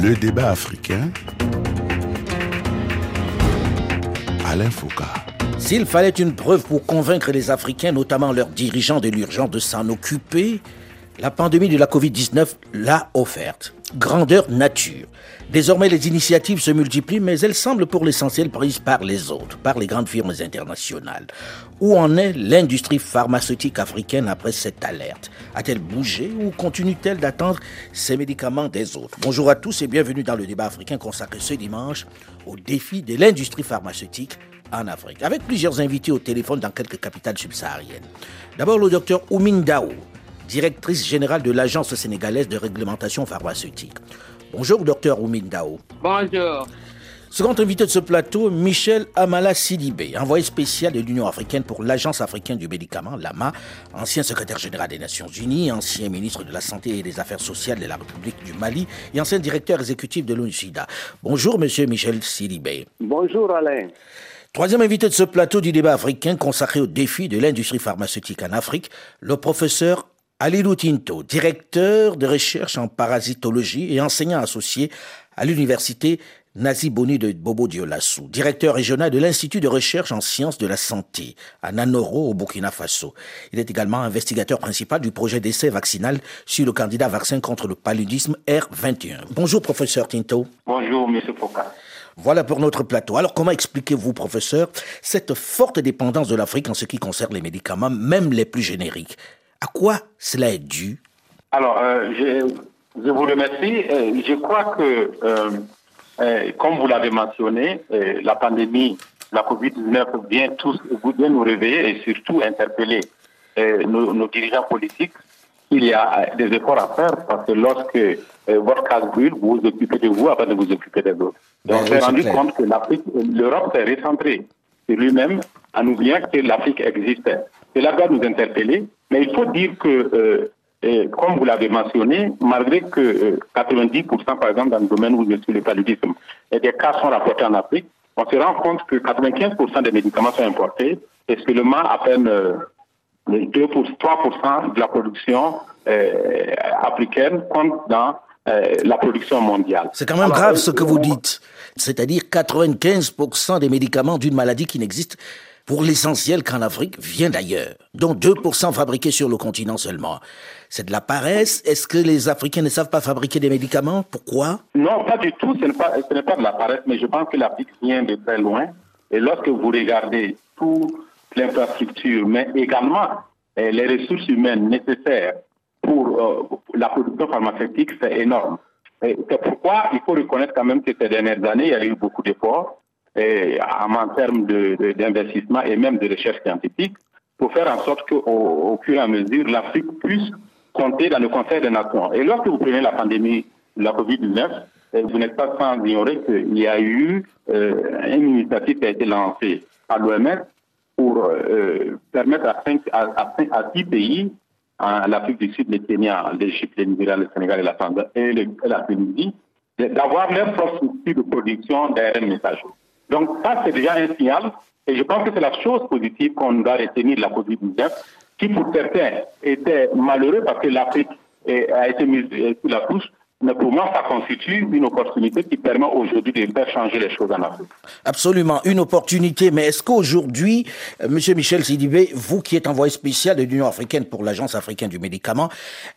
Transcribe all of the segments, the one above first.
Le débat africain. Alain Foucault. S'il fallait une preuve pour convaincre les Africains, notamment leurs dirigeants de l'urgence de s'en occuper, la pandémie de la Covid-19 l'a offerte. Grandeur nature. Désormais, les initiatives se multiplient, mais elles semblent pour l'essentiel prises par les autres, par les grandes firmes internationales. Où en est l'industrie pharmaceutique africaine après cette alerte? A-t-elle bougé ou continue-t-elle d'attendre ces médicaments des autres? Bonjour à tous et bienvenue dans le débat africain consacré ce dimanche au défi de l'industrie pharmaceutique en Afrique, avec plusieurs invités au téléphone dans quelques capitales subsahariennes. D'abord le docteur Oumine Dao, directrice générale de l'Agence sénégalaise de réglementation pharmaceutique. Bonjour, docteur Oumine Dao. Bonjour. Second invité de ce plateau, Michel Amala Sidibé, envoyé spécial de l'Union africaine pour l'Agence africaine du médicament, l'AMA, ancien secrétaire général des Nations Unies, ancien ministre de la Santé et des Affaires sociales de la République du Mali et ancien directeur exécutif de l'ONU-SIDA. Bonjour, monsieur Michel Sidibé. Bonjour, Alain. Troisième invité de ce plateau du débat africain consacré au défi de l'industrie pharmaceutique en Afrique, le professeur Alilou Tinto, directeur de recherche en parasitologie et enseignant associé à l'université Nazi Boni de Bobo Dioulassou, directeur régional de l'Institut de recherche en sciences de la santé à Nanoro au Burkina Faso. Il est également investigateur principal du projet d'essai vaccinal sur le candidat vaccin contre le paludisme R21. Bonjour professeur Tinto. Bonjour monsieur Foucault. Voilà pour notre plateau. Alors comment expliquez-vous, professeur, cette forte dépendance de l'Afrique en ce qui concerne les médicaments, même les plus génériques? À quoi cela est dû? Alors, euh, je, je, vous remercie. Euh, je crois que, euh, euh comme vous l'avez mentionné, euh, la pandémie, la COVID-19 vient, tous, vient nous réveiller et surtout interpeller euh, nos, nos, dirigeants politiques. Il y a des efforts à faire parce que lorsque votre case brûle, vous vous occupez de vous avant de vous occuper des autres. Donc, on s'est rendu clair. compte que l'Afrique, l'Europe s'est recentrée sur lui-même en oubliant que l'Afrique existait. Cela doit nous interpeller, mais il faut dire que, euh, comme vous l'avez mentionné, malgré que euh, 90%, par exemple, dans le domaine où je suis le paludisme, et des cas sont rapportés en Afrique, on se rend compte que 95% des médicaments sont importés et seulement à peine euh, 2 pour 3% de la production euh, africaine compte dans euh, la production mondiale. C'est quand même grave ce que vous dites. C'est-à-dire 95% des médicaments d'une maladie qui n'existe pour l'essentiel qu'en Afrique vient d'ailleurs, dont 2% fabriqués sur le continent seulement. C'est de la paresse Est-ce que les Africains ne savent pas fabriquer des médicaments? Pourquoi? Non, pas du tout. Ce n'est pas, de la paresse, mais je pense que l'Afrique vient de très loin. Et lorsque vous regardez toute l'infrastructure, mais également eh, les ressources humaines nécessaires pour euh, la production pharmaceutique, c'est énorme. C'est pourquoi il faut reconnaître quand même que ces dernières années, il y a eu beaucoup d'efforts en termes d'investissement et même de recherche scientifique pour faire en sorte qu'au au fur et à mesure, l'Afrique puisse compter dans le Conseil des Nations. Et lorsque vous prenez la pandémie de la COVID-19, vous n'êtes pas sans ignorer qu'il y a eu euh, une initiative qui a été lancée par l'OMS pour euh, permettre à, cinq, à, à, à pays l'Afrique du Sud, le Kenya, l'Égypte, le Nigeria, le Sénégal et la, et et la Tunisie, d'avoir leur propre structure de production d'ARN. Donc ça, c'est déjà un signal, et je pense que c'est la chose positive qu'on doit retenir de la COVID-19, qui pour certains était malheureux parce que l'Afrique a été mise sous la touche, mais pour moi, ça constitue une opportunité qui permet aujourd'hui de faire changer les choses en Afrique. Absolument, une opportunité. Mais est-ce qu'aujourd'hui, euh, Monsieur Michel Sidibé, vous qui êtes envoyé spécial de l'Union africaine pour l'Agence africaine du médicament,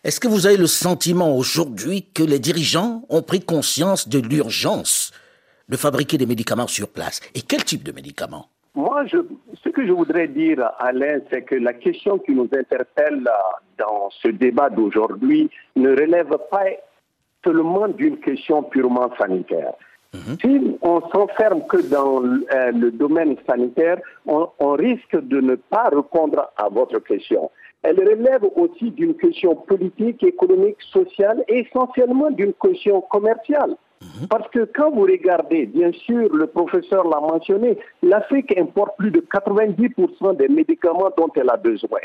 est-ce que vous avez le sentiment aujourd'hui que les dirigeants ont pris conscience de l'urgence de fabriquer des médicaments sur place Et quel type de médicaments? Moi, je, ce que je voudrais dire, Alain, c'est que la question qui nous interpelle dans ce débat d'aujourd'hui ne relève pas seulement d'une question purement sanitaire. Mmh. Si on s'enferme que dans euh, le domaine sanitaire, on, on, risque de ne pas répondre à votre question. Elle relève aussi d'une question politique, économique, sociale et essentiellement d'une question commerciale. Mmh. Parce que quand vous regardez, bien sûr, le professeur l'a mentionné, l'Afrique importe plus de 90% des médicaments dont elle a besoin.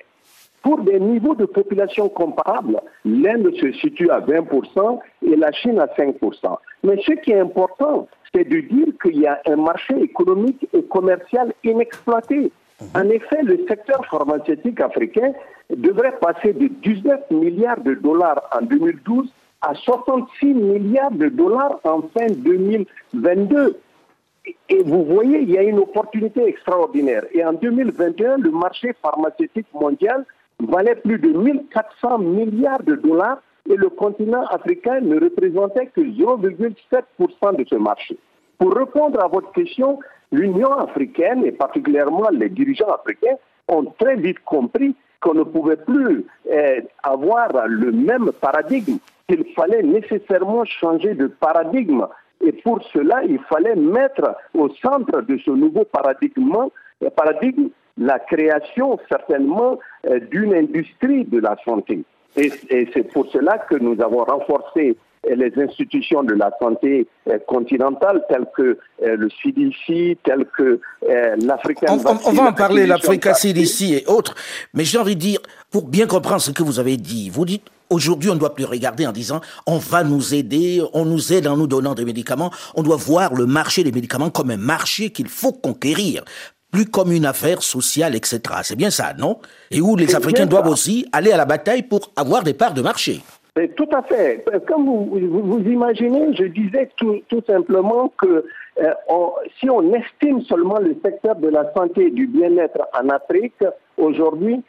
Pour des niveaux de population comparables, l'Inde se situe à 20% et la Chine à 5%. Mais ce qui est important, c'est de dire qu'il y a un marché économique et commercial inexploité. En effet, le secteur pharmaceutique africain devrait passer de 19 milliards de dollars en 2012 à 66 milliards de dollars en fin 2022. Et vous voyez, il y a une opportunité extraordinaire. Et en 2021, le marché pharmaceutique mondial valait plus de 1400 milliards de dollars et le continent africain ne représentait que 0,7% de ce marché. Pour répondre à votre question, l'Union africaine et particulièrement les dirigeants africains ont très vite compris qu'on ne pouvait plus eh, avoir le même paradigme, qu'il fallait nécessairement changer de paradigme. Et pour cela, il fallait mettre au centre de ce nouveau paradigme, paradigme la création certainement eh, d'une industrie de la santé. Et, et c'est pour cela que nous avons renforcé les institutions de la santé euh, continentale telles que euh, le CDC, telles que euh, l'African on, on, on, va en parler, l'Africa CDC et autres, mais j'ai envie de dire, pour bien comprendre ce que vous avez dit, vous dites Aujourd'hui, on ne doit plus regarder en disant on va nous aider, on nous aide en nous donnant des médicaments. On doit voir le marché des médicaments comme un marché qu'il faut conquérir, plus comme une affaire sociale, etc. C'est bien ça, non? Et où les Africains doivent aussi aller à la bataille pour avoir des parts de marché. Tout à fait. Comme vous, vous, imaginez, je disais tout, tout simplement que euh, on, si on estime seulement le secteur de la santé et du bien-être en Afrique, aujourd'hui,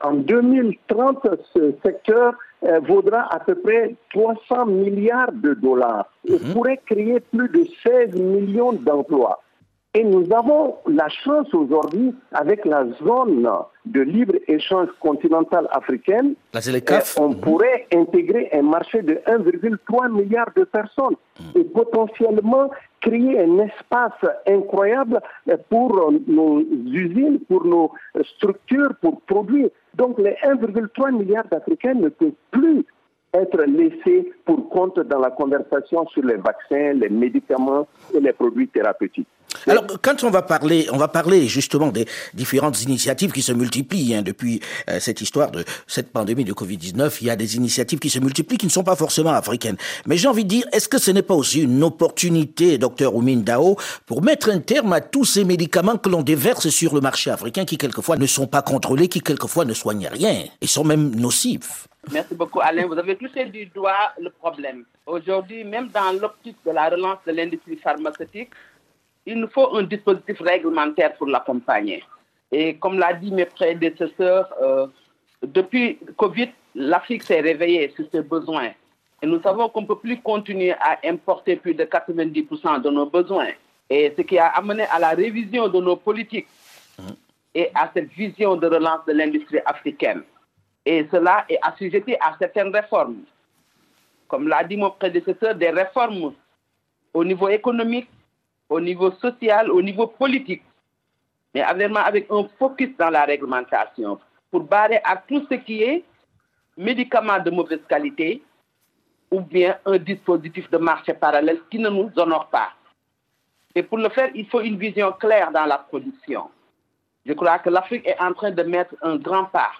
en 2030, ce secteur euh, vaudra à peu près 300 milliards de dollars et -hmm. pourrait créer plus de 16 millions d'emplois. Et nous avons la chance aujourd'hui, avec la zone de libre-échange continentale africaine, on pourrait intégrer un marché de 1,3 milliard de personnes et potentiellement créer un espace incroyable pour nos usines, pour nos structures, pour produire. Donc les 1,3 milliard d'Africains ne peuvent plus être laissés pour compte dans la conversation sur les vaccins, les médicaments et les produits thérapeutiques. Alors, quand on va parler, on va parler justement des différentes initiatives qui se multiplient hein, depuis euh, cette histoire de cette pandémie de Covid-19. Il y a des initiatives qui se multiplient qui ne sont pas forcément africaines. Mais j'ai envie de dire, est-ce que ce n'est pas aussi une opportunité, docteur Oumin Dao, pour mettre un terme à tous ces médicaments que l'on déverse sur le marché africain qui quelquefois ne sont pas contrôlés, qui quelquefois ne soignent rien et sont même nocifs? Merci beaucoup, Alain. Vous avez touché du doigt le problème. Aujourd'hui, même dans l'optique de la relance de l'industrie pharmaceutique, il nous faut un dispositif réglementaire pour l'accompagner. Et comme l'a dit mes prédécesseurs, euh, depuis Covid, l'Afrique s'est réveillée sur ses besoins. Et nous savons qu'on ne peut plus continuer à importer plus de 90% de nos besoins. Et ce qui a amené à la révision de nos politiques et à cette vision de relance de l'industrie africaine. Et cela est assujetti à certaines réformes. Comme l'a dit mon prédécesseur, des réformes au niveau économique, au niveau social, au niveau politique, mais avec un focus dans la réglementation pour barrer à tout ce qui est médicaments de mauvaise qualité ou bien un dispositif de marché parallèle qui ne nous honore pas. Et pour le faire, il faut une vision claire dans la production. Je crois que l'Afrique est en train de mettre un grand pas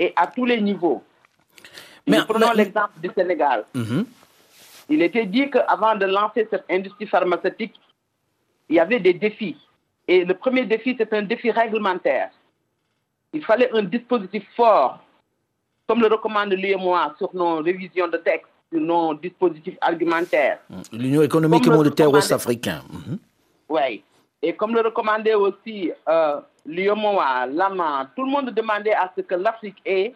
et à tous les niveaux. Mais, Nous prenons l'exemple du Sénégal. -hmm. Il était dit qu'avant de lancer cette industrie pharmaceutique, il y avait des défis. Et le premier défi, c'est un défi réglementaire. Il fallait un dispositif fort, comme le recommande l'UMOA sur nos révisions de texte, sur nos dispositifs argumentaires. L'Union économique et monétaire ouest-africaine. Mm -hmm. Oui. Et comme le recommandait aussi euh, l'UMOA, l'AMA, tout le monde demandait à ce que l'Afrique ait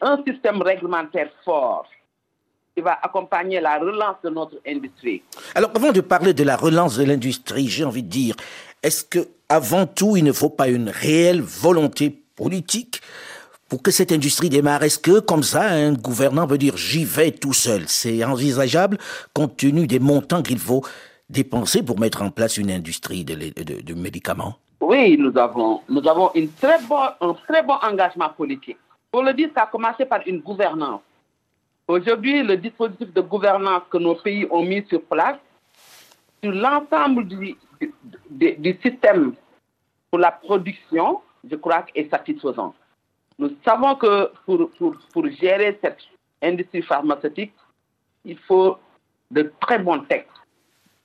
un système réglementaire fort qui va accompagner la relance de notre industrie. Alors, avant de parler de la relance de l'industrie, j'ai envie de dire, est-ce que, avant tout, il ne faut pas une réelle volonté politique pour que cette industrie démarre? Est-ce que, comme ça, un gouvernant veut dire j'y vais tout seul? C'est envisageable compte tenu des montants qu'il faut dépenser pour mettre en place une industrie de, médicaments? Oui, nous avons, nous avons un très bon engagement politique. Pour le dire, ça a commencé par une gouvernance. Aujourd'hui, le dispositif de gouvernance que nos pays ont mis sur place, sur l'ensemble du, du, du, système pour la production, je crois est satisfaisant. Nous savons que pour, pour, pour gérer cette industrie pharmaceutique, il faut de très bons textes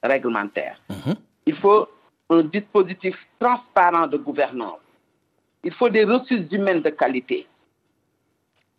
réglementaires. Mm -hmm. Il faut un dispositif transparent de gouvernance. Il faut des ressources humaines de qualité.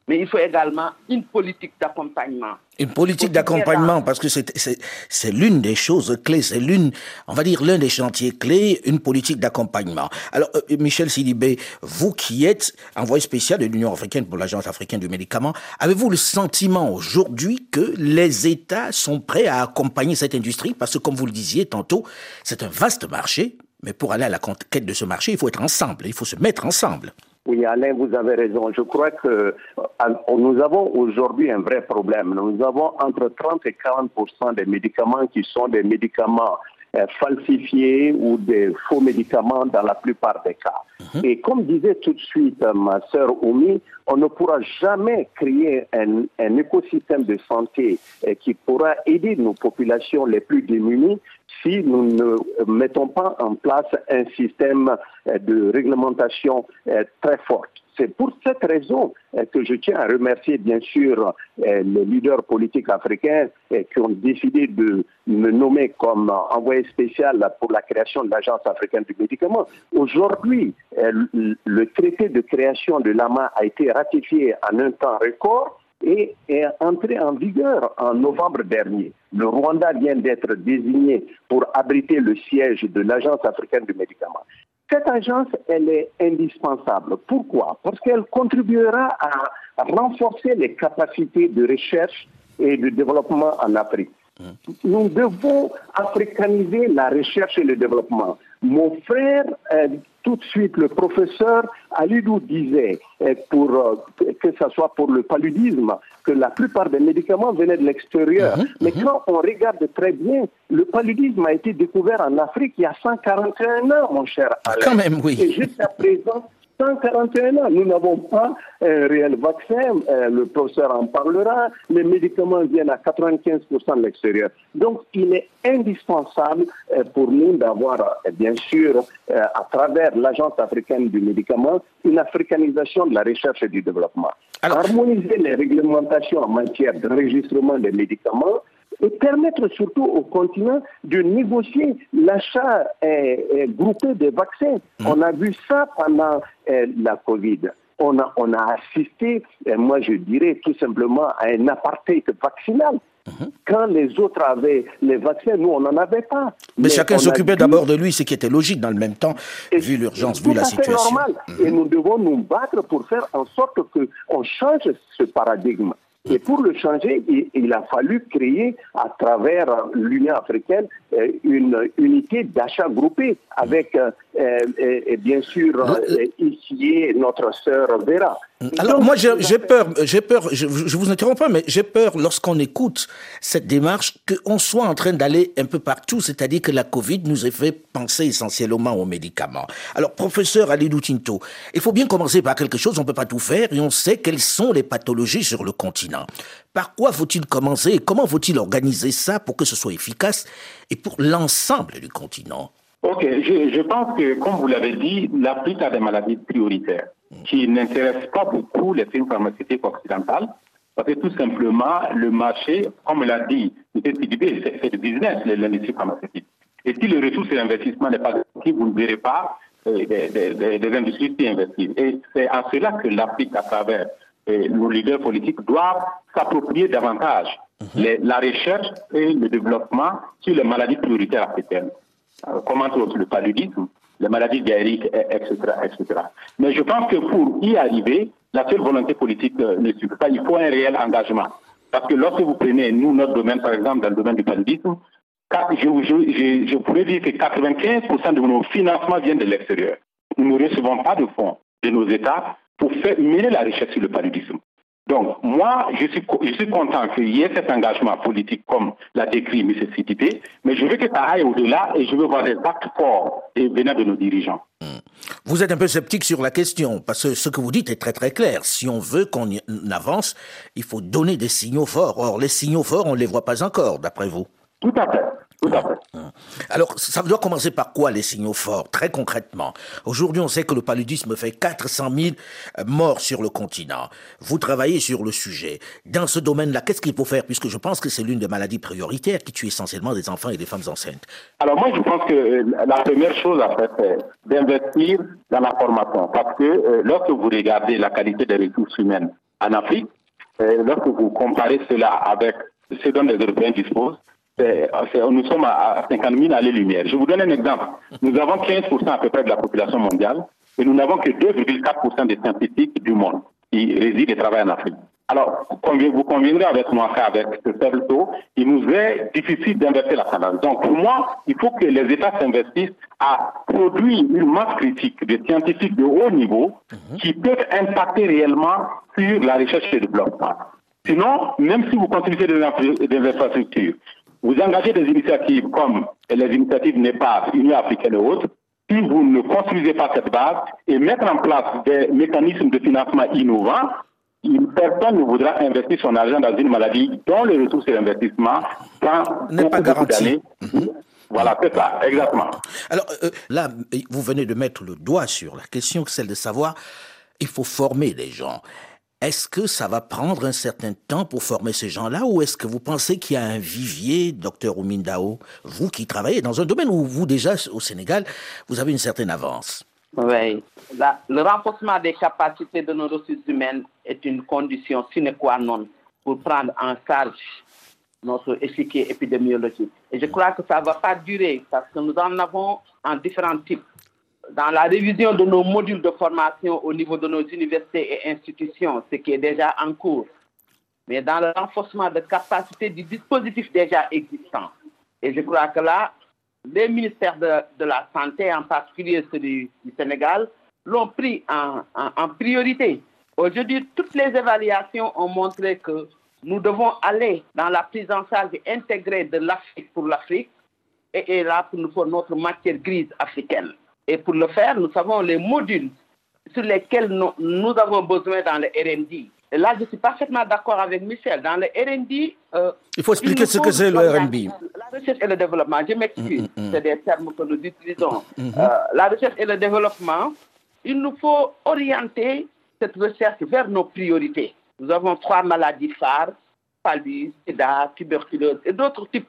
Mais il faut également une politique d'accompagnement. Une politique d'accompagnement, parce que c'est l'une des choses clés, c'est l'une, on va dire, l'un des chantiers clés, une politique d'accompagnement. Alors, euh, Michel Sidibé, vous qui êtes envoyé spécial de l'Union africaine pour l'Agence africaine du médicament, avez-vous le sentiment aujourd'hui que les États sont prêts à accompagner cette industrie? Parce que, comme vous le disiez tantôt, c'est un vaste marché, mais pour aller à la conquête de ce marché, il faut être ensemble, il faut se mettre ensemble. Oui, Alain, vous avez raison. Je crois que euh, nous avons aujourd'hui un vrai problème. Nous avons entre 30 et 40 des médicaments qui sont des médicaments euh, falsifiés ou des faux médicaments dans la plupart des cas. Mhm. Et comme disait tout de suite euh, ma sœur Oumi, on ne pourra jamais créer un, un écosystème de santé qui pourra aider nos populations les plus démunies si nous ne mettons pas en place un système euh, de réglementation euh, très fort. C'est pour cette raison euh, que je tiens à remercier bien sûr les leaders politiques africains qui ont décidé de me nommer comme envoyé spécial pour la création de l'Agence africaine du médicament. Aujourd'hui, le traité de création de l'AMA a été ratifié en un temps record et est entré en vigueur en novembre dernier. Le Rwanda vient d'être désigné pour abriter le siège de l'Agence africaine du médicament. Cette agence, elle est indispensable. Pourquoi? Parce qu'elle contribuera à renforcer les capacités de recherche et de développement en Afrique. Nous devons africaniser la recherche et le développement. Mon frère, euh, tout de suite, le professeur Alidou disait, euh, pour, euh, que ce soit pour le paludisme, que la plupart des médicaments venaient de l'extérieur. Mhm, Mais mhm. quand on regarde très bien, le paludisme a été découvert en Afrique il y a 141 ans, mon cher Alain. Quand même, oui. Et jusqu'à présent, 141 ans. Nous n'avons pas un réel vaccin. Euh, le professeur en parlera. Les médicaments viennent à 95% de l'extérieur. Donc, il est indispensable euh, pour nous d'avoir, euh, bien sûr, à travers l'Agence africaine du médicament, une africanisation de la recherche et du développement. Harmoniser les réglementations en matière d'enregistrement des médicaments, et permettre surtout au continent de négocier l'achat euh, euh, groupé des vaccins. Mmh. On a vu ça pendant euh, la Covid. On a, on a assisté, moi je dirais tout simplement, à un apartheid vaccinal. Mmh. Quand les autres avaient les vaccins, nous, on n'en avait pas. Mais, chacun s'occupait d'abord de lui, ce qui était logique dans le même temps, vu l'urgence, vu la situation. normal. Mmh. Et nous devons nous battre pour faire en sorte qu'on change ce paradigme. Et pour le changer, il, a fallu créer à travers l'Union africaine euh, une unité d'achat groupé avec, euh, euh, bien sûr, ici notre sœur Vera. Alors moi j'ai peur, j'ai peur, je, vous interromps pas, mais j'ai peur lorsqu'on écoute cette démarche qu'on soit en train d'aller un peu partout, c'est-à-dire que la Covid nous ait fait penser essentiellement aux médicaments. Alors professeur Alidou Tinto, il faut bien commencer par quelque chose, on peut pas tout faire et on sait quelles sont les pathologies sur le continent. Par quoi faut-il commencer et comment faut-il organiser ça pour que ce soit efficace et pour l'ensemble du continent? Ok, je, je pense que comme vous l'avez dit, l'Afrique a des maladies prioritaires qui n'intéresse pas beaucoup les firmes pharmaceutiques occidentales, parce que tout simplement, le marché, comme l'a dit c'est du business, l'industrie pharmaceutique. Et si le retour sur l'investissement n'est pas actif, vous ne verrez pas euh, des, industries qui investissent. Et c'est à cela que l'Afrique, à travers euh, nos leaders politiques, doivent s'approprier davantage mhm. la recherche et le développement sur les maladies prioritaires africaines. Euh, comment le paludisme, les maladies diarrhéiques, etc., etc. Mais je pense que pour y arriver, la seule volonté politique euh, ne suffit pas. Il faut un réel engagement. Parce que lorsque vous prenez, nous, notre domaine, par exemple, dans le domaine du paludisme, je, je, pourrais dire que 95% de nos financements viennent de l'extérieur. Nous ne recevons pas de fonds de nos États pour faire mener la recherche sur le paludisme. Donc, moi, je suis, je suis content qu'il y ait cet engagement politique comme l'a décrit M. Sidibé, mais je veux que ça aille au-delà et je veux voir des actes forts venant de nos dirigeants. Hmm. Vous êtes un peu sceptique sur la question, parce que ce que vous dites est très très clair. Si on veut qu'on avance, il faut donner des signaux forts. Or, les signaux forts, on ne les voit pas encore, d'après vous. Tout à fait. Alors, ça doit commencer par quoi les signaux forts, très concrètement? Aujourd'hui, on sait que le paludisme fait 400 000 euh, morts sur le continent. Vous travaillez sur le sujet. Dans ce domaine-là, qu'est-ce qu'il faut faire? Puisque je pense que c'est l'une des maladies prioritaires qui tue essentiellement des enfants et des femmes enceintes. Alors moi, je pense que euh, la première chose à faire, c'est d'investir dans la formation. Parce que euh, lorsque vous regardez la qualité des ressources humaines en Afrique, lorsque vous comparez cela avec ce dont les Européens disposent, nous sommes à 50 000 années-lumière. Je vous donne un exemple. Nous avons 15 à peu près de la population mondiale et nous n'avons que 2,4 des scientifiques du monde qui résident et travaillent en Afrique. Alors, vous conviendrez avec moi qu'avec ce faible taux, il nous est difficile d'inverser la tendance. Donc, pour moi, il faut que les États s'investissent à produire une masse critique de scientifiques de haut niveau mhm. qui peuvent impacter réellement sur la recherche et le développement. Sinon, même si vous construisez des, infrastructures, vous engagez des initiatives comme les initiatives NEPAD, Union africaine et autres, si vous ne construisez pas cette base et mettre en place des mécanismes de financement innovants, personne ne voudra investir son argent dans une maladie dont le retour sur l'investissement n'est pas garanti. Voilà, c'est ça, exactement. Alors euh, là, vous venez de mettre le doigt sur la question, celle de savoir, il faut former les gens. Est-ce que ça va prendre un certain temps pour former ces gens-là ou est-ce que vous pensez qu'il y a un vivier, docteur Oumindao, vous qui travaillez dans un domaine où vous déjà au Sénégal, vous avez une certaine avance? Oui, le renforcement des capacités de nos ressources humaines est une condition sine qua non pour prendre en charge notre échiquier épidémiologique. Et je crois que ça ne va pas durer parce que nous en avons en différents types dans la révision de nos modules de formation au niveau de nos universités et institutions, ce qui est déjà en cours, mais dans le renforcement de capacité du dispositif déjà existant. Et je crois que là, les ministères de, la Santé, en particulier celui du Sénégal, l'ont pris en, priorité. Aujourd'hui, toutes les évaluations ont montré que nous devons aller dans la prise en charge intégrée de l'Afrique pour l'Afrique et, là, pour faire notre matière grise africaine. Et pour le faire, nous savons les modules sur lesquels nous, avons besoin dans le RD. Et là, je suis parfaitement d'accord avec Michel. Dans le RD. Euh, il faut expliquer ce que c'est le RD. La, recherche et le développement, je m'excuse, mm, mm, mm. c'est des termes que nous utilisons. Euh, la recherche et le développement, il nous faut orienter cette recherche vers nos priorités. Nous avons trois maladies phares paludisme, sida, tuberculose et d'autres types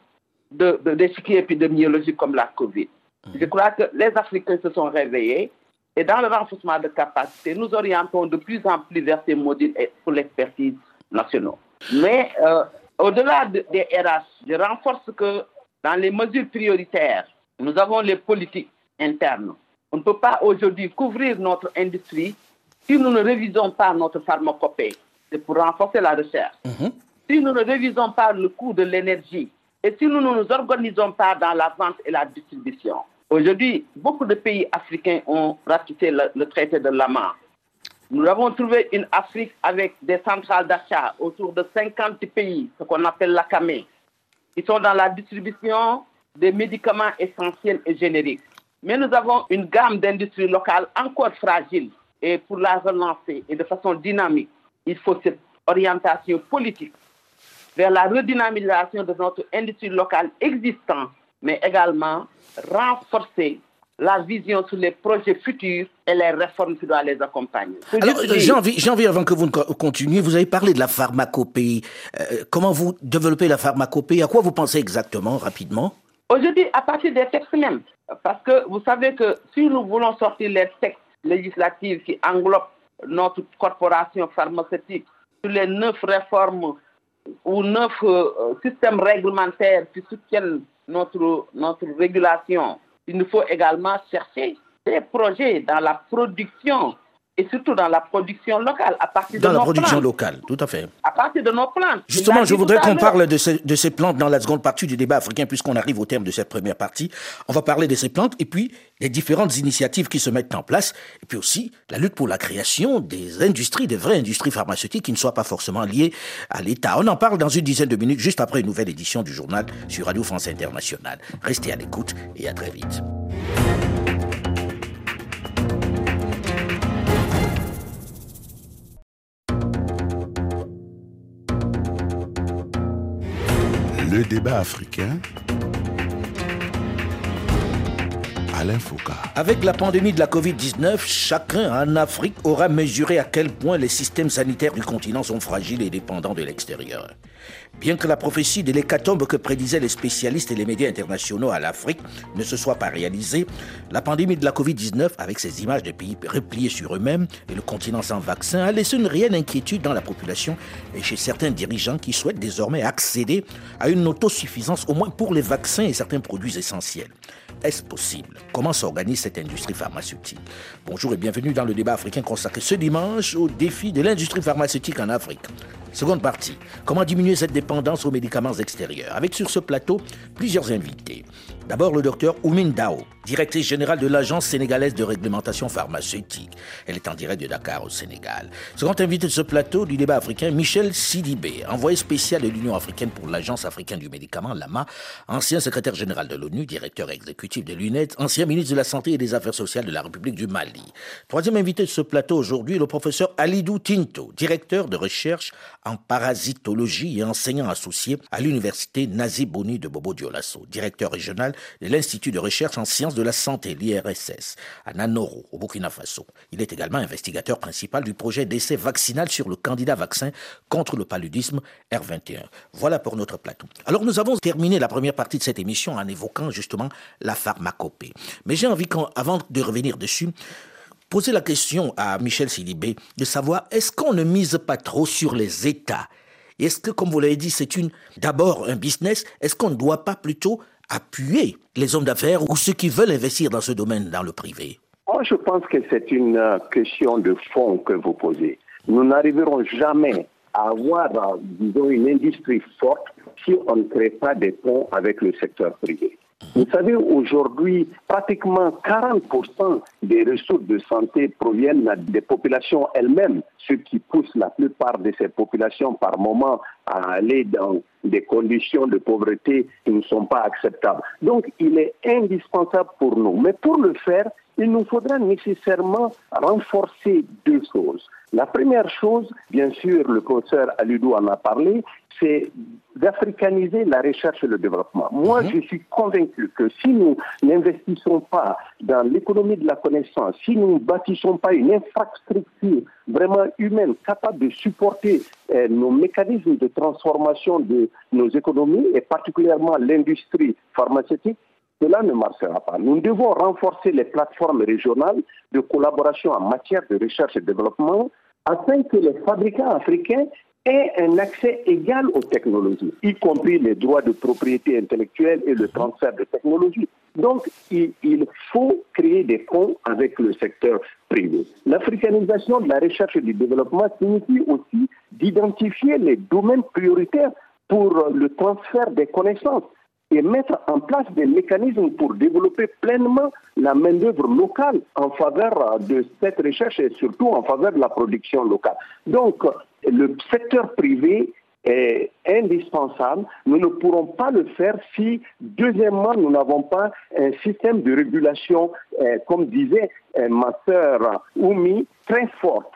de, de, épidémiologiques comme la COVID. Mhm. Je crois que les Africains se sont réveillés et dans le renforcement de capacité, nous orientons de plus en plus vers ces modules pour l'expertise nationale. Mais euh, au-delà des RH, je renforce que dans les mesures prioritaires, nous avons les politiques internes. On ne peut pas aujourd'hui couvrir notre industrie si nous ne révisons pas notre pharmacopée. C'est pour renforcer la recherche. Mhm. Si nous ne révisons pas le coût de l'énergie et si nous ne nous organisons pas dans la vente et la distribution, Aujourd'hui, beaucoup de pays africains ont ratifié le, traité de Lama. Nous avons trouvé une Afrique avec des centrales d'achat autour de 50 pays, ce qu'on appelle l'ACAME, qui sont dans la distribution des médicaments essentiels et génériques. Mais nous avons une gamme d'industries locales encore fragile. Et pour la relancer et de façon dynamique, il faut cette orientation politique vers la redynamisation de notre industrie locale existante, mais également renforcer la vision sur les projets futurs et les réformes qui doivent les accompagner. Alors, j'ai envie, avant que vous ne continuiez, vous avez parlé de la pharmacopée. Euh, comment vous développez la pharmacopée? À quoi vous pensez exactement, rapidement? Aujourd'hui, à partir des textes même. Parce que vous savez que si nous voulons sortir les textes législatifs qui englobent notre corporation pharmaceutique sur les neuf réformes ou neuf euh, systèmes réglementaires qui soutiennent notre, notre régulation, il nous faut également chercher des projets dans la production et surtout dans la production locale, à partir dans de la production locale, tout à fait. À partir de nos plantes. Justement, je voudrais qu'on parle de ces, de ces plantes dans la seconde partie du débat africain, puisqu'on arrive au terme de cette première partie. On va parler de ces plantes et puis les différentes initiatives qui se mettent en place, et puis aussi la lutte pour la création des industries, des vraies industries pharmaceutiques qui ne soient pas forcément liées à l'État. On en parle dans une dizaine de minutes, juste après une nouvelle édition du journal sur Radio France Internationale. Restez à l'écoute et à très vite. Le débat africain. Avec la pandémie de la Covid-19, chacun en Afrique aura mesuré à quel point les systèmes sanitaires du continent sont fragiles et dépendants de l'extérieur. Bien que la prophétie de l'hécatombe que prédisaient les spécialistes et les médias internationaux à l'Afrique ne se soit pas réalisée, la pandémie de la Covid-19, avec ses images de pays repliés sur eux-mêmes et le continent sans vaccin, a laissé une réelle inquiétude dans la population et chez certains dirigeants qui souhaitent désormais accéder à une autosuffisance, au moins pour les vaccins et certains produits essentiels. Est-ce possible? Comment s'organise cette industrie pharmaceutique Bonjour et bienvenue dans le débat africain consacré ce dimanche au défi de l'industrie pharmaceutique en Afrique. Seconde partie, comment diminuer cette dépendance aux médicaments extérieurs? Avec sur ce plateau plusieurs invités. D'abord le docteur Oumin Dao, directrice générale de l'Agence sénégalaise de réglementation pharmaceutique. Elle est en direct de Dakar au Sénégal. Second invité de ce plateau du débat africain, Michel Sidibé, envoyé spécial de l'Union africaine pour l'Agence africaine du médicament, l'AMA, ancien secrétaire général de l'ONU, directeur exécutif de l'UNED, ancien ministre de la Santé et des Affaires sociales de la République du Mali. Troisième invité de ce plateau aujourd'hui, le professeur Alidou Tinto, directeur de recherche en parasitologie et enseignant associé à l'université Nazi Boni de Bobo Dioulasso, directeur régional de l'Institut de recherche en sciences de la santé, l'IRSS, à Nanoro, au Burkina Faso. Il est également investigateur principal du projet d'essai vaccinal sur le candidat vaccin contre le paludisme R21. Voilà pour notre plateau. Alors nous avons terminé la première partie de cette émission en évoquant justement la pharmacopée. Mais j'ai envie, avant de revenir dessus, poser la question à Michel Sidibé de savoir est-ce qu'on ne mise pas trop sur les États? Est-ce que, comme vous l'avez dit, c'est d'abord un business Est-ce qu'on ne doit pas plutôt appuyer les hommes d'affaires ou ceux qui veulent investir dans ce domaine dans le privé Moi, je pense que c'est une euh, question de fond que vous posez. Nous n'arriverons jamais à avoir, euh, une industrie forte si on ne crée pas des ponts avec le secteur privé. Vous savez, aujourd'hui, pratiquement 40% des ressources de santé proviennent des populations elles-mêmes, ce qui pousse la plupart de ces populations par moment à aller dans des conditions de pauvreté qui ne sont pas acceptables. Donc, il est indispensable pour nous. Mais pour le faire, il nous faudra nécessairement renforcer deux choses. La première chose, bien sûr, le professeur Aludou en a parlé, c'est d'africaniser la recherche et le développement. Moi, mhm. je suis convaincu que si nous n'investissons pas dans l'économie de la connaissance, si nous ne bâtissons pas une infrastructure vraiment humaine capable de supporter euh, nos mécanismes de transformation de nos économies et particulièrement l'industrie pharmaceutique, cela ne marchera pas. Nous devons renforcer les plateformes régionales de collaboration en matière de recherche et développement afin que les fabricants africains aient un accès égal aux technologies, y compris les droits de propriété intellectuelle et le transfert de technologies. Donc, il, faut créer des fonds avec le secteur privé. L'africanisation de la recherche et du développement signifie aussi d'identifier les domaines prioritaires pour le transfert des connaissances et mettre en place des mécanismes pour développer pleinement la main-d'œuvre locale en faveur de cette recherche et surtout en faveur de la production locale. Donc, le secteur privé est indispensable. Nous ne pourrons pas le faire si, deuxièmement, nous n'avons pas un système de régulation, euh, comme disait euh, ma sœur Oumi, très fort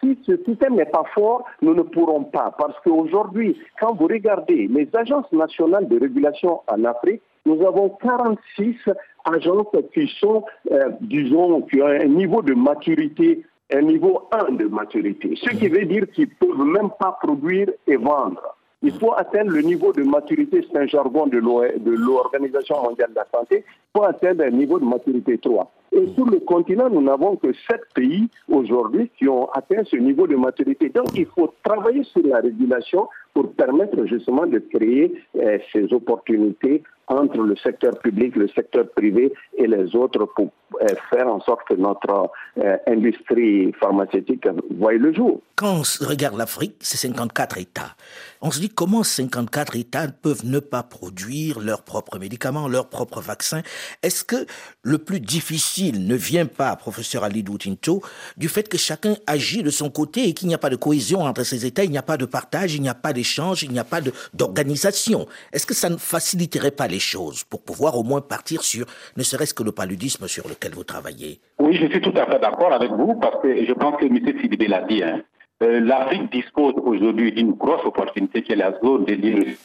si ce système n'est pas fort, nous ne pourrons pas. Parce qu'aujourd'hui, quand vous regardez les agences nationales de régulation en Afrique, nous avons 46 agences qui sont, euh, disons, qui ont un niveau de maturité, un niveau 1 de maturité. Ce qui veut dire qu'ils ne peuvent même pas produire et vendre. Il faut atteindre le niveau de maturité, c'est un jargon de l'Organisation mondiale de la santé, il faut atteindre un niveau de maturité 3. Et sur le continent, nous n'avons que sept pays aujourd'hui qui ont atteint ce niveau de maturité. Donc, il faut travailler sur la régulation pour permettre justement de créer euh, ces opportunités entre le secteur public, le secteur privé et les autres pour euh, faire en sorte que notre euh, industrie pharmaceutique voie le jour. Quand on regarde l'Afrique, c'est 54 États. On se dit comment 54 États peuvent ne pas produire leurs propres médicaments, leurs propres vaccins. Est-ce que le plus difficile ne vient pas, professeur Ali Doutinto, du fait que chacun agit de son côté et qu'il n'y a pas de cohésion entre ces États, il n'y a pas de partage, il n'y a pas d'échange, il n'y a pas d'organisation? Est-ce que ça ne faciliterait pas les choses pour pouvoir au moins partir sur ne serait-ce que le paludisme sur lequel vous travaillez Oui, je suis tout à fait d'accord avec vous parce que je pense que M. Sidibé l'a dit. Hein. Euh, L'Afrique dispose aujourd'hui d'une grosse opportunité qui est la zone de l'île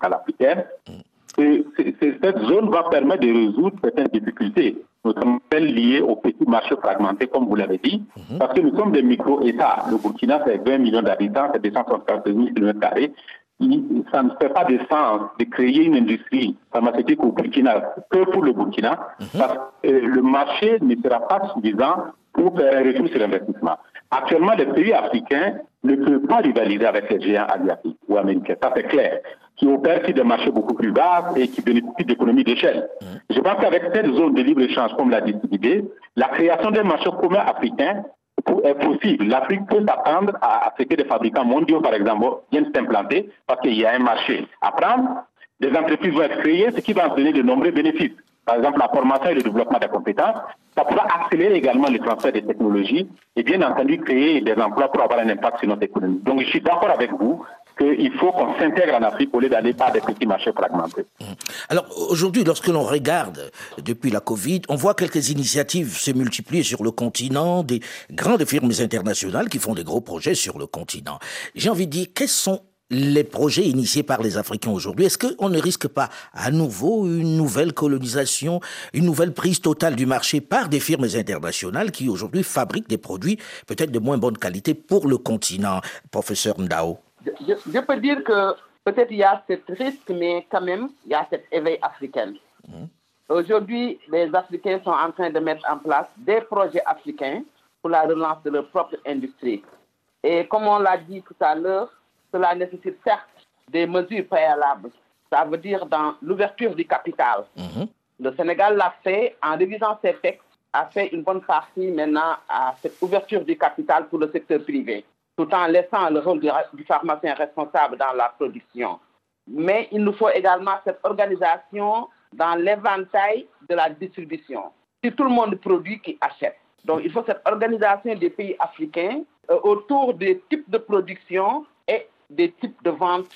africaine. Mm. cette zone va permettre de résoudre certaines difficultés notamment celles liées aux petits marchés fragmentés, comme vous l'avez dit, mhm. parce que nous sommes des micro-États. Le Burkina, c'est 20 millions d'habitants, c'est 234 000 km. Ça ne fait pas de sens de créer une industrie pharmaceutique au Burkina que pour le Burkina, mhm. parce que le marché ne sera pas suffisant pour faire un retour sur l'investissement. Actuellement, les pays africains ne peuvent pas rivaliser avec les géants asiatiques ou américains, ça c'est clair, qui opèrent sur des marchés beaucoup plus bas et qui bénéficient d'économies d'échelle. Je pense qu'avec cette zone de libre-échange, comme l'a dit la création d'un marché commun africain est possible. L'Afrique peut s'attendre à, ce que des fabricants mondiaux, par exemple, viennent s'implanter parce qu'il y a un marché à prendre. Des entreprises vont être créées, ce qui va entraîner de nombreux bénéfices par exemple la formation et le développement des compétences, ça pourra accélérer également le transfert des technologies et bien entendu créer des emplois pour avoir un impact sur notre économie. Donc je suis d'accord avec vous qu'il faut qu'on s'intègre en Afrique au lieu d'aller par des petits marchés fragmentés. Mmh. Alors aujourd'hui, lorsque l'on regarde depuis la Covid, on voit quelques initiatives se multiplier sur le continent, des grandes firmes internationales qui font des gros projets sur le continent. J'ai envie de dire, quels sont les projets initiés par les Africains aujourd'hui? Est-ce qu'on ne risque pas à nouveau une nouvelle colonisation, une nouvelle prise totale du marché par des firmes internationales qui aujourd'hui fabriquent des produits peut-être de moins bonne qualité pour le continent, professeur Ndao je, peux dire que peut-être il y a ce risque, mais quand même, il y a cet éveil africain. Mmh. Aujourd'hui, les Africains sont en train de mettre en place des projets africains pour la relance de leur propre industrie. Et comme on l'a dit tout à l'heure, cela nécessite certes des mesures préalables. Ça veut dire dans l'ouverture du capital. Mhm. Le Sénégal l'a fait en révisant ses textes, a fait une bonne partie maintenant à cette ouverture du capital pour le secteur privé, tout en laissant le rôle du pharmacien responsable dans la production. Mais il nous faut également cette organisation dans l'éventail de la distribution. Si tout le monde produit, qui achète. Donc il faut cette organisation des pays africains euh, autour des types de production et des types de ventes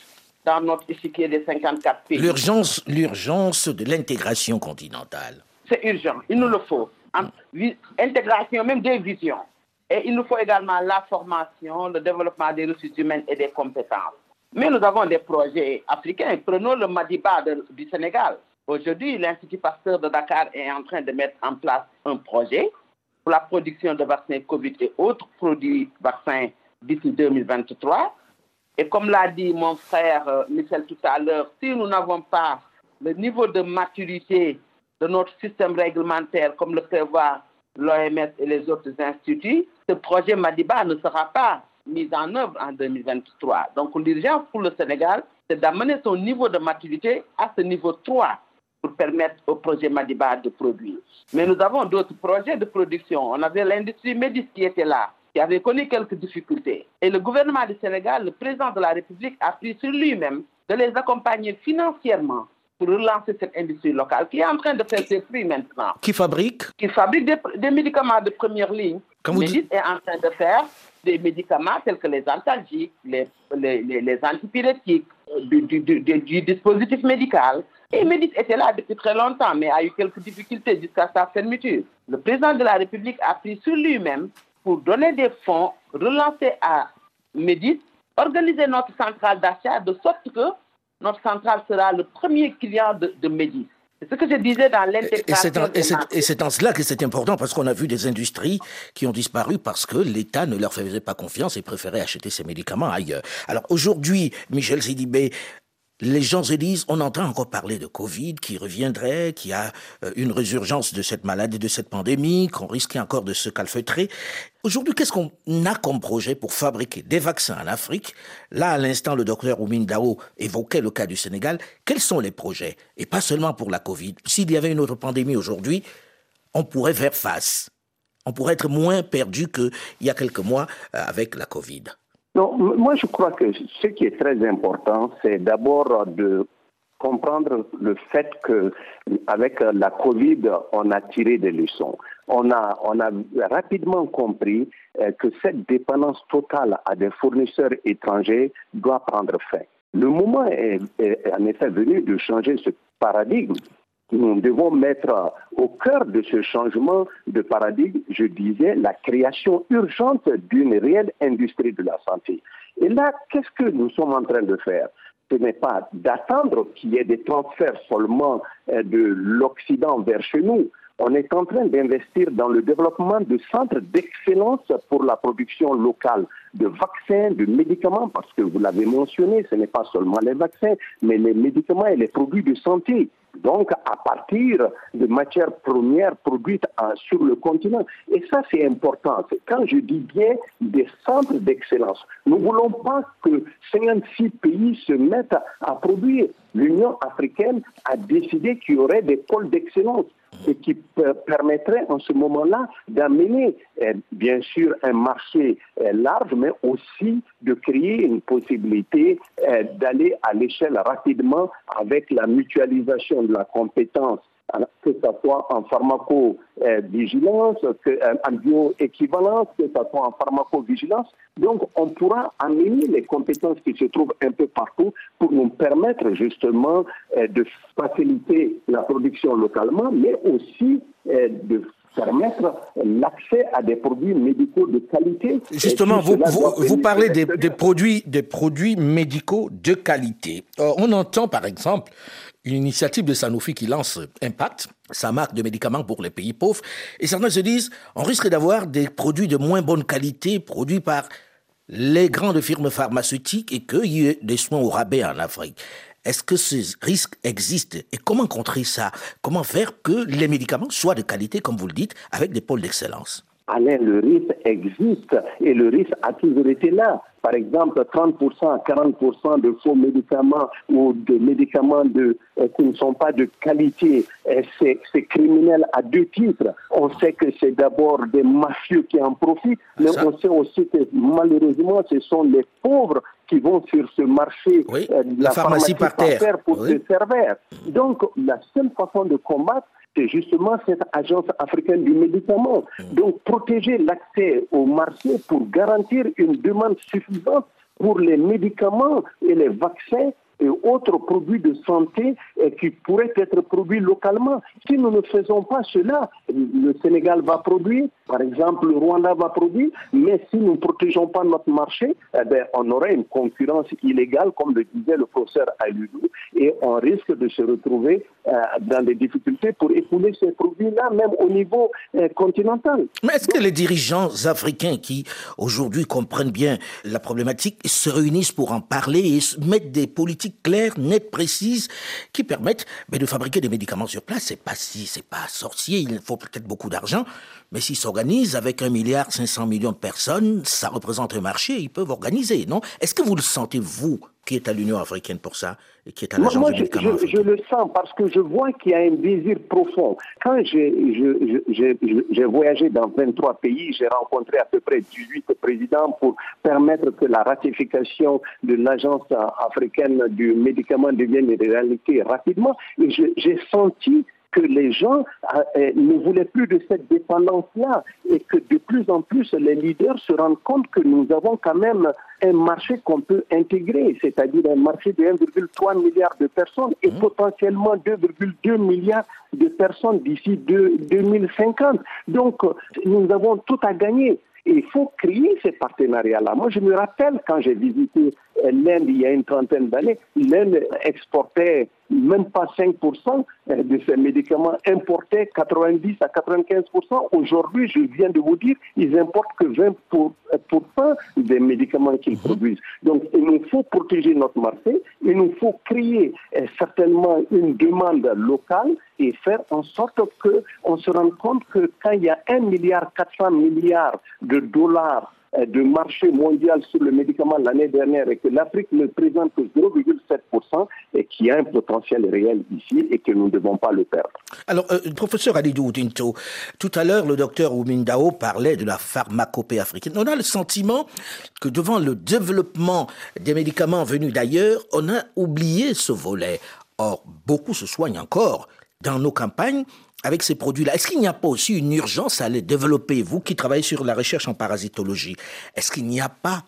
dans notre échiquier des 54 pays. L'urgence, l'urgence de l'intégration continentale. C'est urgent, il nous le faut. Intégration même des visions. Et il nous faut également la formation, le développement des ressources humaines et des compétences. Mais nous avons des projets africains. Prenons le Madiba du Sénégal. Aujourd'hui, l'Institut Pasteur de Dakar est en train de mettre en place un projet pour la production de vaccins Covid et autres produits vaccins d'ici 2023. Et comme l'a dit mon frère euh, Michel tout à l'heure, si nous n'avons pas le niveau de maturité de notre système réglementaire comme le prévoit l'OMS et les autres instituts, ce projet Madiba ne sera pas mis en œuvre en 2023. Donc l'urgence pour le Sénégal, c'est d'amener son niveau de maturité à ce niveau 3 pour permettre au projet Madiba de produire. Mais nous avons d'autres projets de production. On avait l'industrie Médis qui était là qui avait connu quelques difficultés. Et le gouvernement du Sénégal, le président de la République, a pris sur lui-même de les accompagner financièrement pour relancer cette industrie locale qui est en train de faire ses fruits maintenant. Qui fabrique Qui fabrique des, médicaments de première ligne. Comme Médis est en train de faire des médicaments tels que les antalgiques, les, les, les, antipyrétiques, euh, du, du, du, dispositif médical. Et Médis était là depuis très longtemps, mais a eu quelques difficultés jusqu'à sa fermeture. Le président de la République a pris sur lui-même pour donner des fonds, relancer à Médis, organiser notre centrale d'achat de sorte que notre centrale sera le premier client de, de Médis. C'est ce que je disais dans l'intégration. Et c'est en, cela que c'est important, parce qu'on a vu des industries qui ont disparu parce que l'État ne leur faisait pas confiance et préférait acheter ces médicaments ailleurs. Alors aujourd'hui, Michel Sidibé, les gens se disent, on entend encore parler de Covid qui reviendrait, qui a euh, une résurgence de cette maladie, de cette pandémie, qu'on risquait encore de se calfeutrer. Aujourd'hui, qu'est-ce qu'on a comme projet pour fabriquer des vaccins en Afrique? Là, à l'instant, le docteur Oumin Dao évoquait le cas du Sénégal. Quels sont les projets? Et pas seulement pour la Covid. S'il y avait une autre pandémie aujourd'hui, on pourrait faire face. On pourrait être moins perdu qu'il y a quelques mois euh, avec la Covid. Non, moi je crois que ce qui est très important, c'est d'abord de comprendre le fait que avec la Covid, on a tiré des leçons. On a, on a rapidement compris euh, que cette dépendance totale à des fournisseurs étrangers doit prendre fin. Le moment est en effet venu de changer ce paradigme nous devons mettre au cœur de ce changement de paradigme, je disais, la création urgente d'une réelle industrie de la santé. Et là, qu'est-ce que nous sommes en train de faire? Ce n'est pas d'attendre qu'il y ait des transferts seulement euh, de l'Occident vers chez nous. on est en train d'investir dans le développement de centres d'excellence pour la production locale de vaccins, de médicaments, parce que vous l'avez mentionné, ce n'est pas seulement les vaccins, mais les médicaments et les produits de santé. Donc, à partir de matières premières produites sur le continent. Et ça, c'est important. Quand je dis bien des centres d'excellence, nous ne voulons pas que 56 pays se mettent à produire. L'Union africaine a décidé qu'il y aurait des pôles d'excellence et qui permettrait en ce moment-là d'amener, euh, bien sûr, un marché euh, large, mais aussi de créer une possibilité euh, d'aller à l'échelle rapidement avec la mutualisation de la compétence que ce soit en pharmacovigilance, en bioéquivalence, que ce soit en pharmacovigilance. Donc, on pourra amener les compétences qui se trouvent un peu partout pour nous permettre justement de faciliter la production localement, mais aussi de permettre l'accès à des produits médicaux de qualité. Justement, vous, vous, parlez des, des, produits, des produits médicaux de qualité. on entend par exemple une initiative de Sanofi qui lance Impact, sa marque de médicaments pour les pays pauvres, et certains se disent on risque d'avoir des produits de moins bonne qualité produits par les grandes firmes pharmaceutiques et qu'il y ait des soins au rabais en Afrique. Est-ce que ce risque existe et comment contrer ça? Comment faire que les médicaments soient de qualité, comme vous le dites, avec des pôles d'excellence? Alain, le risque existe et le risque a toujours été là. Par exemple, 30% à 40% de faux médicaments ou de médicaments de, euh, qui ne sont pas de qualité, euh, c'est criminel à deux titres. On sait que c'est d'abord des mafieux qui en profitent, mais on sait aussi que malheureusement, ce sont les pauvres qui vont sur ce marché euh, de la, pharmacie, par terre, pour se servir. Donc, la seule façon de combattre, c'est justement cette agence africaine du médicament. Donc, protéger l'accès au marché pour garantir une demande suffisante pour les médicaments et les vaccins et autres produits de santé qui pourraient être produits localement. Si nous ne faisons pas cela, le Sénégal va produire, par exemple le Rwanda va produire, mais si nous ne protégeons pas notre marché, eh bien, on aurait une concurrence illégale, comme le disait le professeur Aludou, et on risque de se retrouver euh, dans des difficultés pour écouler ces produits-là, même au niveau euh, continental. Mais est-ce que les dirigeants africains qui aujourd'hui comprennent bien la problématique se réunissent pour en parler et mettre des politiques claires, nettes, précises, qui permettent mais, de fabriquer des médicaments sur place? C'est pas si, c'est pas sorcier, il faut peut-être beaucoup d'argent, mais s'ils s'organisent avec un milliard 500 millions de personnes, ça représente un marché, ils peuvent organiser, non? Est-ce que vous le sentez, vous, qui est à l'Union africaine pour ça et qui est à l'agence Moi, je, je, je, le sens parce que je vois qu'il y a un désir profond. Quand j'ai voyagé dans 23 pays, j'ai rencontré à peu près 18 présidents pour permettre que la ratification de l'agence africaine du médicament devienne une réalité rapidement. Et j'ai senti que les gens euh, euh, ne voulaient plus de cette dépendance-là et que de plus en plus les leaders se rendent compte que nous avons quand même un marché qu'on peut intégrer, c'est-à-dire un marché de 1,3 milliard de personnes et mmh. potentiellement 2,2 milliards de personnes d'ici 2050. Donc, nous avons tout à gagner. il faut créer ces partenariats-là. Moi, je me rappelle quand j'ai visité l'Inde il y a une trentaine d'années, l'Inde exportait même pas 5% euh, de ces médicaments importés, 90 à 95%. Aujourd'hui, je viens de vous dire, ils importent que 20% des médicaments qu'ils mhm. produisent. Donc, il nous faut protéger notre marché, il nous faut créer euh, certainement une demande locale et faire en sorte qu'on se rende compte que quand il y a 1 milliard 400 milliards de dollars euh, de marché mondial sur le médicament l'année dernière et que l'Afrique ne présente que 0,7% et qui a un potentiel réel ici et que nous ne devons pas le perdre. Alors, euh, professeur Alidou Dinto, tout à l'heure, le docteur Oumindao parlait de la pharmacopée africaine. On a le sentiment que devant le développement des médicaments venus d'ailleurs, on a oublié ce volet. Or, beaucoup se soignent encore dans nos campagnes avec ces produits-là. Est-ce qu'il n'y a pas aussi une urgence à les développer, vous qui travaillez sur la recherche en parasitologie? Est-ce qu'il n'y a pas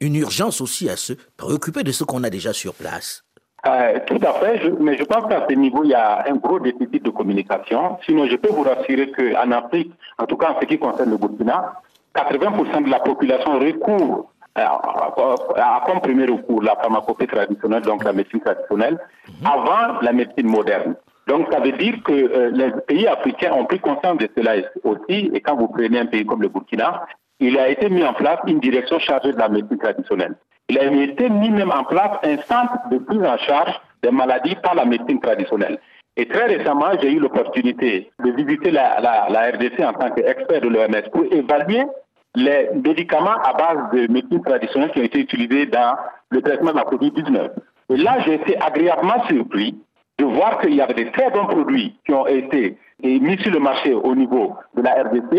une urgence aussi à se préoccuper de ce qu'on a déjà sur place? Euh, tout à fait, mais je pense qu'à ce niveau, il y a un gros déficit de communication. Sinon, je peux vous rassurer qu'en Afrique, en tout cas en ce qui concerne le Burkina, 80% de la population recourt euh, à, comme premier recours la pharmacopée traditionnelle, donc la médecine traditionnelle, mhm. avant la médecine moderne. Donc, ça veut dire que euh, les pays africains ont pris conscience de cela aussi. Et quand vous prenez un pays comme le Burkina, il a été mis en place une direction chargée de la médecine traditionnelle. Il a été mis même en place un centre de prise en charge des maladies par la médecine traditionnelle. Et très récemment, j'ai eu l'opportunité de visiter la, la, RDC en tant qu'expert de l'OMS pour évaluer les médicaments à base de médecine traditionnelle qui ont été utilisés dans le traitement de la COVID-19. Et là, j'ai été agréablement surpris de voir qu'il y avait des très bons produits qui ont été mis sur le marché au niveau de la RDC,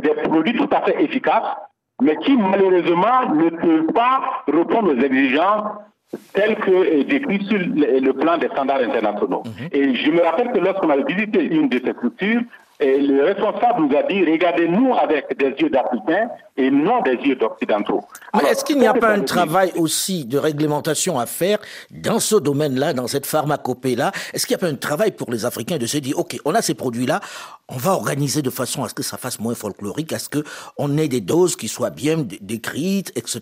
des produits tout à fait efficaces, mais qui malheureusement ne peuvent pas répondre aux exigences telles que décrites sur le plan des standards internationaux. Mhm. Et je me rappelle que lorsqu'on a visité une de ces structures, et le responsable nous a dit, regardez-nous avec des yeux d'Africains et non des yeux d'Occidentaux. Mais est-ce qu'il n'y a pas un travail aussi de réglementation à faire dans ce domaine-là, dans cette pharmacopée-là? Est-ce qu'il n'y a pas un travail pour les Africains de se dire, OK, on a ces produits-là, on va organiser de façon à ce que ça fasse moins folklorique, à ce qu'on ait des doses qui soient bien décrites, etc.,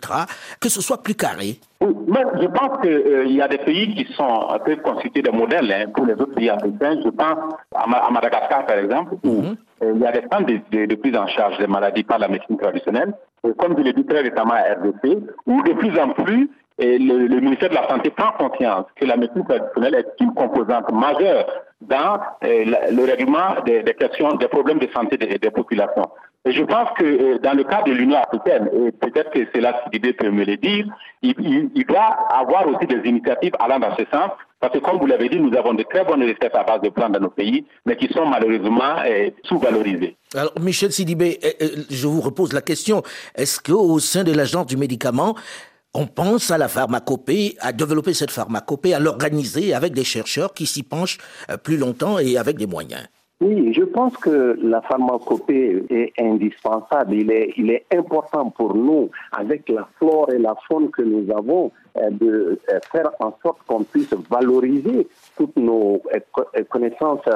que ce soit plus carré? Mais je pense qu'il euh, y a des pays qui sont un peu constitués de modèles hein, pour les autres pays africains. Je pense à, Madagascar, par exemple, où mhm. euh, il y a des centres de, prise en charge des maladies par la médecine traditionnelle, comme je l'ai dit très récemment à RDC, où de plus en plus le, ministère de la Santé prend conscience que la médecine traditionnelle est une composante majeure dans euh, le règlement des, questions, des problèmes de santé des populations. Je pense que euh, dans le cas de l'Union africaine, et peut-être que c'est là l'idée peut me le dire, il, il, doit avoir aussi des initiatives allant dans ce sens, parce que comme vous l'avez dit, nous avons de très bonnes recettes à base de plantes dans nos pays, mais qui sont malheureusement euh, sous-valorisées. Alors, Michel Sidibé, euh, je vous repose la question. Est-ce qu'au sein de l'agence du médicament, on pense à la pharmacopée, à développer cette pharmacopée, à l'organiser avec des chercheurs qui s'y penchent plus longtemps et avec des moyens? Oui, je pense que la pharmacopée est indispensable. Il est, il est important pour nous, avec la flore et la faune que nous avons, euh, de euh, faire en sorte qu'on puisse valoriser toutes nos euh, connaissances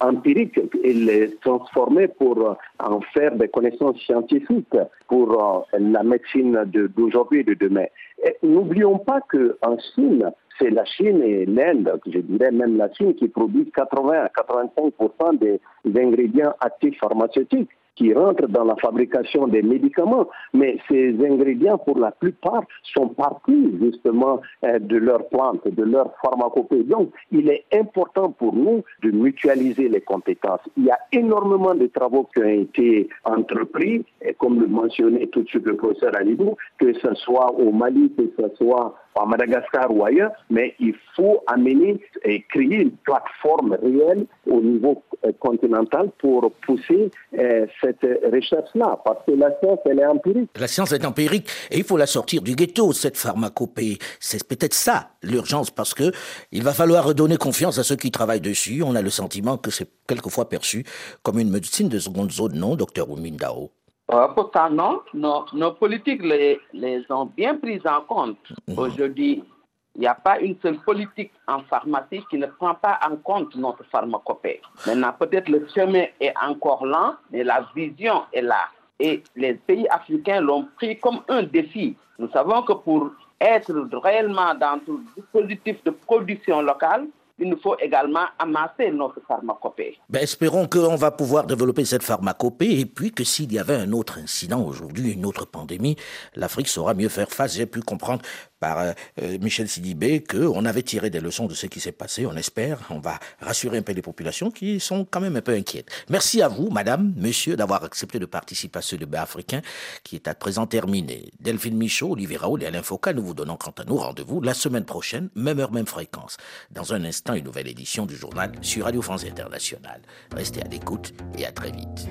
empiriques et les transformer pour en faire des connaissances scientifiques pour la médecine d'aujourd'hui et de demain. N'oublions pas qu'en Chine, c'est la Chine et l'Inde, je dirais même la Chine, qui produisent 80 à 85 des ingrédients actifs pharmaceutiques qui rentrent dans la fabrication des médicaments, mais ces ingrédients, pour la plupart, sont partis justement euh, de leurs plantes, de leur pharmacopée. Donc, il est important pour nous de mutualiser les compétences. Il y a énormément de travaux qui ont été entrepris, comme le mentionnait tout de suite le professeur Alibou, que ce soit au Mali, que ce soit à Madagascar ou ailleurs, mais il faut amener et créer une plateforme réelle au niveau euh, continental pour pousser euh, cette recherche-là, parce que la science, elle est empirique. La science est empirique et il faut la sortir du ghetto, cette pharmacopée. C'est peut-être ça l'urgence, parce que il va falloir redonner confiance à ceux qui travaillent dessus. On a le sentiment que c'est quelquefois perçu comme une médecine de seconde zone, non, docteur Oumindao euh, pourtant, non, nos, politiques les, les, ont bien prises en compte. Mhm. Aujourd'hui, il n'y a pas une seule politique en pharmacie qui ne prend pas en compte notre pharmacopée. Maintenant, peut-être le chemin est encore lent, mais la vision est là. Et les pays africains l'ont pris comme un défi. Nous savons que pour être réellement dans tout dispositif de production locale, il nous faut également amasser notre pharmacopée. Ben, espérons qu'on va pouvoir développer cette pharmacopée et puis que s'il y avait un autre incident aujourd'hui, une autre pandémie, l'Afrique saura mieux faire face. J'ai pu comprendre par euh, euh, Michel Sidibé qu'on avait tiré des leçons de ce qui s'est passé, on espère. On va rassurer un peu les populations qui sont quand même un peu inquiètes. Merci à vous, madame, monsieur, d'avoir accepté de participer à ce débat africain qui est à présent terminé. Delphine Michaud, Olivier Raoul et Alain Foucault, nous vous donnons quant à nous rendez-vous la semaine prochaine, même heure, même fréquence. Dans un instant, une nouvelle édition du journal sur Radio France Internationale. Restez à l'écoute et à très vite.